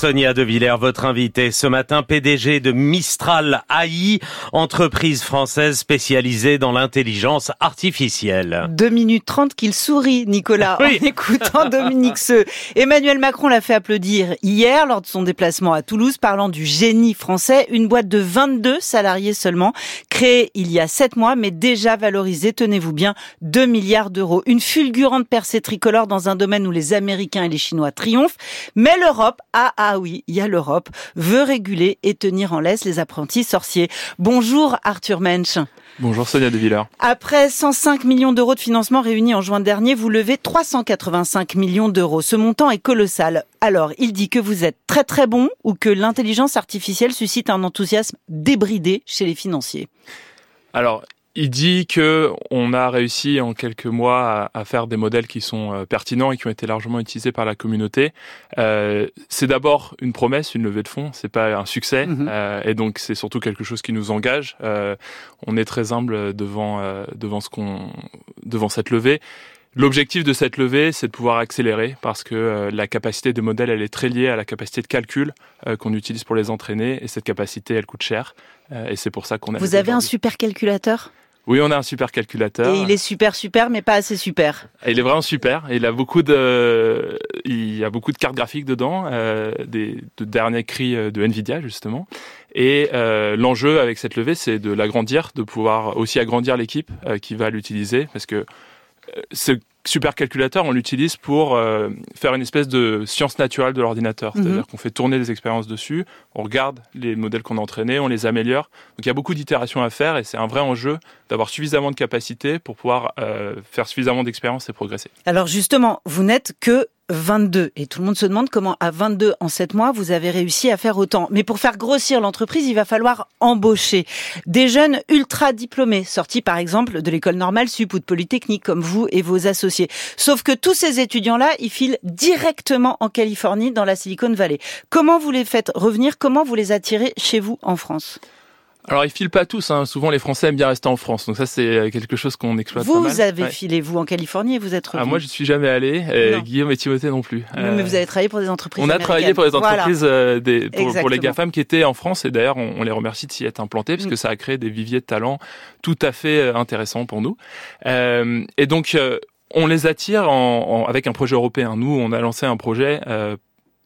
Sonia De Villers, votre invitée ce matin, PDG de Mistral AI, entreprise française spécialisée dans l'intelligence artificielle. 2 minutes 30 qu'il sourit, Nicolas, en écoutant Dominique Seux. Emmanuel Macron l'a fait applaudir hier lors de son déplacement à Toulouse, parlant du génie français, une boîte de 22 salariés seulement, créée il y a 7 mois, mais déjà valorisée, tenez-vous bien, 2 milliards d'euros. Une fulgurante percée tricolore dans un domaine où les Américains et les Chinois triomphent, mais l'Europe, ah ah oui, il y a l'Europe, veut réguler et tenir en laisse les apprentis sorciers. Bonjour Arthur Mensch. Bonjour Sonia De Villers. Après 105 millions d'euros de financement réunis en juin dernier, vous levez 385 millions d'euros. Ce montant est colossal. Alors, il dit que vous êtes très très bon ou que l'intelligence artificielle suscite un enthousiasme débridé chez les financiers. Alors, il dit que on a réussi en quelques mois à, faire des modèles qui sont euh, pertinents et qui ont été largement utilisés par la communauté. Euh, c'est d'abord une promesse, une levée de fonds. C'est pas un succès, mhm. euh, et donc c'est surtout quelque chose qui nous engage. Euh, on est très humble devant devant ce qu'on devant cette levée. L'objectif de cette levée, c'est de pouvoir accélérer parce que la capacité des modèles, elle est très liée à la capacité de calcul qu'on utilise pour les entraîner et cette capacité, elle coûte cher et c'est pour ça qu'on a. Vous avez un super calculateur? Oui, on a un super calculateur. Et il est super super, mais pas assez super. il est vraiment super. Il a beaucoup de, il y a beaucoup de cartes graphiques dedans, euh, des de derniers cris euh, de Nvidia justement. Et euh, l'enjeu avec cette levée, c'est de l'agrandir, de pouvoir aussi agrandir l'équipe euh, qui va l'utiliser, parce que ce supercalculateur, on l'utilise pour euh, faire une espèce de science naturelle de l'ordinateur. Mhm. C'est-à-dire qu'on fait tourner des expériences dessus, on regarde les modèles qu'on a entraînés, on les améliore. Donc il y a beaucoup d'itérations à faire et c'est un vrai enjeu d'avoir suffisamment de capacité pour pouvoir euh, faire suffisamment d'expérience et progresser. Alors justement, vous n'êtes que 22. Et tout le monde se demande comment à 22 en 7 mois, vous avez réussi à faire autant. Mais pour faire grossir l'entreprise, il va falloir embaucher des jeunes ultra diplômés, sortis par exemple de l'école normale sup ou de Polytechnique, comme vous et vos associés. Sauf que tous ces étudiants-là, ils filent directement en Californie, dans la Silicon Valley. Comment vous les faites revenir? Comment vous les attirez chez vous en France? Alors ils filent pas tous, hein. souvent les Français aiment bien rester en France, donc ça c'est quelque chose qu'on exploite vous, pas mal. Avez filé vous en Californie et vous êtes revenu. Ah, moi je suis jamais allé, et Guillaume et Timothée non plus. mais vous avez travaillé pour des entreprises. On a travaillé pour des entreprises euh, des, pour, les GAFAM qui étaient en France et d'ailleurs on, les remercie de s'y être implantés parce que mm. ça a créé des viviers de talents tout à fait euh, intéressants pour nous. Euh, et donc on les attire en, avec un projet européen. Nous, on a lancé un projet euh,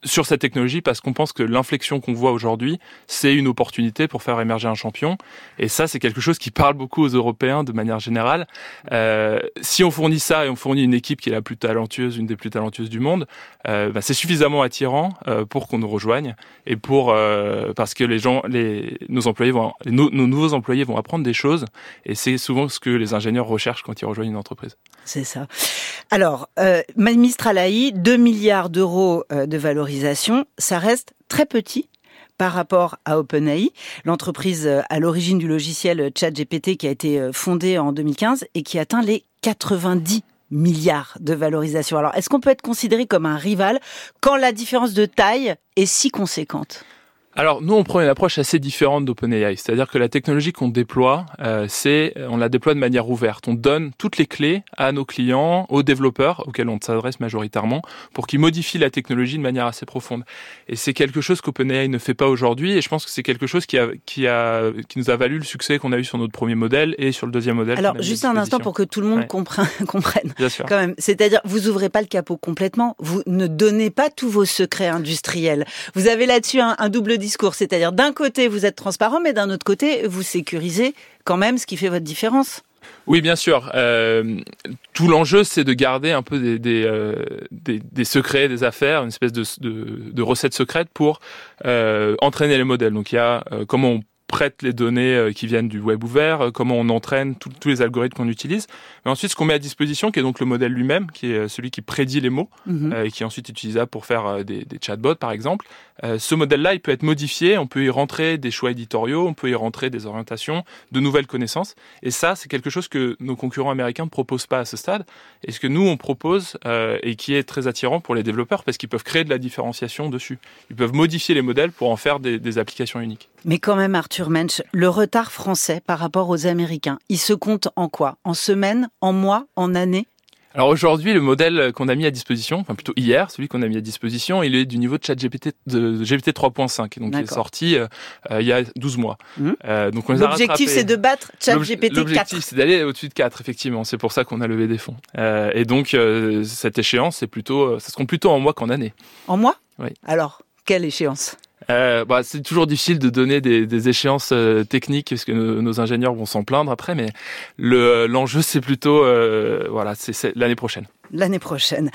sur cette technologie parce qu'on pense que l'inflexion qu'on voit aujourd'hui, c'est une opportunité pour faire émerger un champion. Et ça, c'est quelque chose qui parle beaucoup aux Européens de manière générale. Euh, si on fournit ça et on fournit une équipe qui est la plus talentueuse, une des plus talentueuses du monde, euh, bah, c'est suffisamment attirant euh, pour qu'on nous rejoigne et pour euh, parce que les gens, les nos employés vont, nos, nos nouveaux employés vont apprendre des choses. Et c'est souvent ce que les ingénieurs recherchent quand ils rejoignent une entreprise. C'est ça. Alors, euh, Mistral AI, 2 milliards d'euros euh, de valorisation, ça reste très petit par rapport à OpenAI, l'entreprise euh, à l'origine du logiciel ChatGPT qui a été euh, fondée en 2015 et qui atteint les 90 milliards de valorisation. Alors, est-ce qu'on peut être considéré comme un rival quand la différence de taille est si conséquente? Alors nous, on prend une approche assez différente d'OpenAI, c'est-à-dire que la technologie qu'on déploie, euh, c'est on la déploie de manière ouverte. On donne toutes les clés à nos clients, aux développeurs auxquels on s'adresse majoritairement, pour qu'ils modifient la technologie de manière assez profonde. Et c'est quelque chose qu'OpenAI ne fait pas aujourd'hui, et je pense que c'est quelque chose qui a, qui a, qui nous a valu le succès qu'on a eu sur notre premier modèle et sur le deuxième modèle. Alors juste un instant pour que tout le monde comprenne, comprenne. Bien sûr. Quand même, c'est-à-dire vous ouvrez pas le capot complètement, vous ne donnez pas tous vos secrets industriels. Vous avez là-dessus un, un double discours. C'est-à-dire, d'un côté, vous êtes transparent, mais d'un autre côté, vous sécurisez quand même ce qui fait votre différence. Oui, bien sûr. Euh, tout l'enjeu, c'est de garder un peu des, euh, secrets, des affaires, une espèce de recette secrète pour euh, entraîner les modèles. Donc, il y a comment on prête les données euh, qui viennent du web ouvert, euh, comment on entraîne tous les algorithmes qu'on utilise. Mais ensuite, ce qu'on met à disposition, qui est donc le modèle lui-même, qui est euh, celui qui prédit les mots, mhm. et qui est ensuite utilisable pour faire des, des chatbots, par exemple. ce modèle-là, il peut être modifié, on peut y rentrer des choix éditoriaux, on peut y rentrer des orientations, de nouvelles connaissances. Et ça, c'est quelque chose que nos concurrents américains ne proposent pas à ce stade, et ce que nous, on propose, et qui est très attirant pour les développeurs, parce qu'ils peuvent créer de la différenciation dessus. Ils peuvent modifier les modèles pour en faire des, des applications uniques. Mais quand même, Arthur Mensch, le retard français par rapport aux Américains, il se compte en quoi? En semaines, en mois, en années? Alors aujourd'hui, le modèle qu'on a mis à disposition, enfin plutôt hier, celui qu'on a mis à disposition, il est du niveau de ChatGPT de GPT 3.5, donc il est sorti euh, il y a 12 mois. Mmh. Euh, donc l'objectif c'est de battre ChatGPT 4. L'objectif c'est d'aller au-dessus de 4, effectivement. C'est pour ça qu'on a levé des fonds. Euh, et donc cette échéance, c'est plutôt, ça se compte plutôt en mois qu'en année. En mois? Oui. Alors quelle échéance? Euh, bah, c'est toujours difficile de donner des, des échéances euh, techniques parce que nos, ingénieurs vont s'en plaindre après, mais le l'enjeu c'est plutôt euh, voilà, c'est l'année prochaine. L'année prochaine.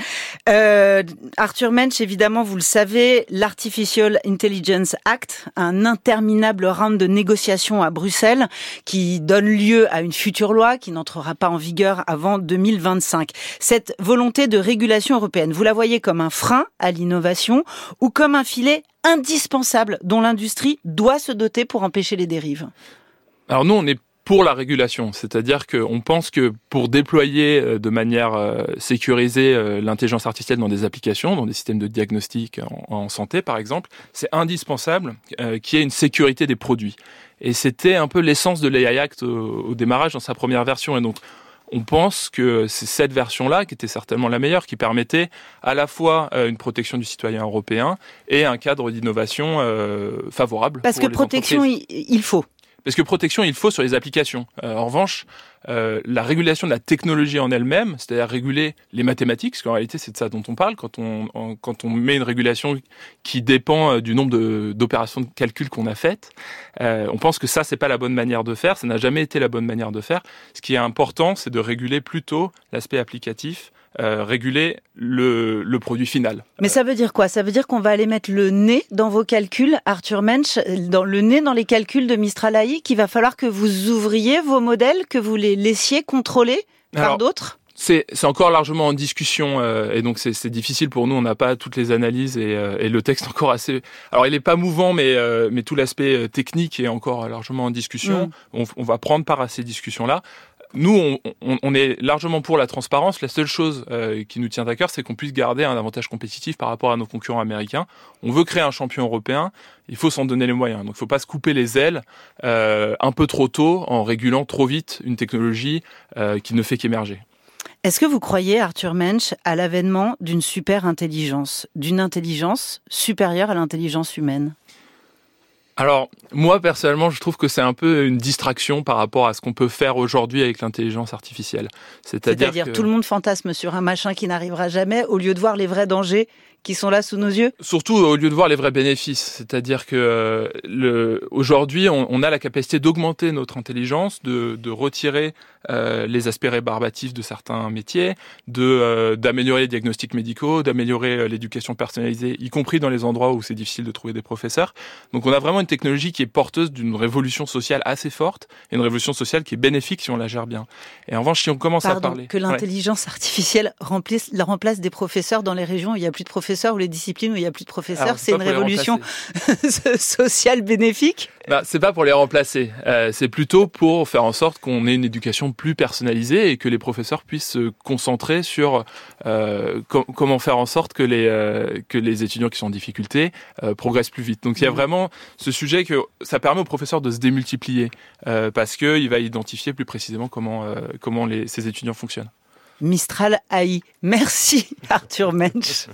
Euh, Arthur Mensch, évidemment, vous le savez, l'Artificial Intelligence Act, un interminable round de négociations à Bruxelles qui donne lieu à une future loi qui n'entrera pas en vigueur avant 2025. Cette volonté de régulation européenne, vous la voyez comme un frein à l'innovation ou comme un filet indispensable dont l'industrie doit se doter pour empêcher les dérives? Alors nous, on est pour la régulation, c'est-à-dire qu'on pense que pour déployer euh, de manière euh, sécurisée euh, l'intelligence artificielle dans des applications, dans des systèmes de diagnostic en, santé par exemple, c'est indispensable qu'il y ait une sécurité des produits. Et c'était un peu l'essence de l'AI Act au, démarrage dans sa première version. Et donc on pense que c'est cette version-là qui était certainement la meilleure, qui permettait à la fois une protection du citoyen européen et un cadre d'innovation favorable. Parce que protection, il faut. Parce que protection, il faut sur les applications. Euh, en revanche, euh, la régulation de la technologie en elle-même, c'est-à-dire réguler les mathématiques, parce qu'en réalité c'est de ça dont on parle quand on, met une régulation qui dépend euh, du nombre d'opérations de, calcul qu'on a faites. on pense que ça c'est pas la bonne manière de faire, ça n'a jamais été la bonne manière de faire. Ce qui est important, c'est de réguler plutôt l'aspect applicatif euh, réguler le, le, produit final. Mais ça veut dire quoi? Ça veut dire qu'on va aller mettre le nez dans vos calculs, Arthur Mensch, dans le nez dans les calculs de Mistral AI, qu'il va falloir que vous ouvriez vos modèles, que vous les laissiez contrôler par d'autres? c'est encore largement en discussion euh, et donc c'est difficile pour nous. On n'a pas toutes les analyses et, euh, et, le texte encore assez. Alors il n'est pas mouvant, mais mais tout l'aspect technique est encore largement en discussion. Mm. On, on, va prendre part à ces discussions là nous, on, est largement pour la transparence. La seule chose euh, qui nous tient à cœur, c'est qu'on puisse garder un avantage compétitif par rapport à nos concurrents américains. On veut créer un champion européen, il faut s'en donner les moyens. Donc, il ne faut pas se couper les ailes euh, un peu trop tôt en régulant trop vite une technologie euh, qui ne fait qu'émerger. Est-ce que vous croyez, Arthur Mensch, à l'avènement d'une super intelligence, d'une intelligence supérieure à l'intelligence humaine? Alors, moi, personnellement, je trouve que c'est un peu une distraction par rapport à ce qu'on peut faire aujourd'hui avec l'intelligence artificielle. C'est-à-dire que... tout le monde fantasme sur un machin qui n'arrivera jamais au lieu de voir les vrais dangers qui sont là sous nos yeux Surtout au lieu de voir les vrais bénéfices. C'est-à-dire que euh, le, aujourd'hui, on, on, a la capacité d'augmenter notre intelligence, de, de retirer euh, les aspects rébarbatifs de certains métiers, de euh, d'améliorer les diagnostics médicaux, d'améliorer euh, l'éducation personnalisée, y compris dans les endroits où c'est difficile de trouver des professeurs. Donc on a vraiment une technologie qui est porteuse d'une révolution sociale assez forte, et une révolution sociale qui est bénéfique si on la gère bien. Et en revanche, si on commence à parler... que l'intelligence artificielle remplace, la remplace des professeurs dans les régions où il n'y a plus de professeurs ou les disciplines où il n'y a plus de professeurs, c'est une révolution sociale bénéfique? Bah, C'est pas pour les remplacer, euh, c'est plutôt pour faire en sorte qu'on ait une éducation plus personnalisée et que les professeurs puissent se concentrer sur euh, comment faire en sorte que les, euh, que les étudiants qui sont en difficulté progressent plus vite. Donc il y a mmh. vraiment ce sujet que ça permet aux professeurs de se démultiplier parce qu'il va identifier plus précisément comment, comment les, ces étudiants fonctionnent. Mistral AI. Merci Arthur Mensch.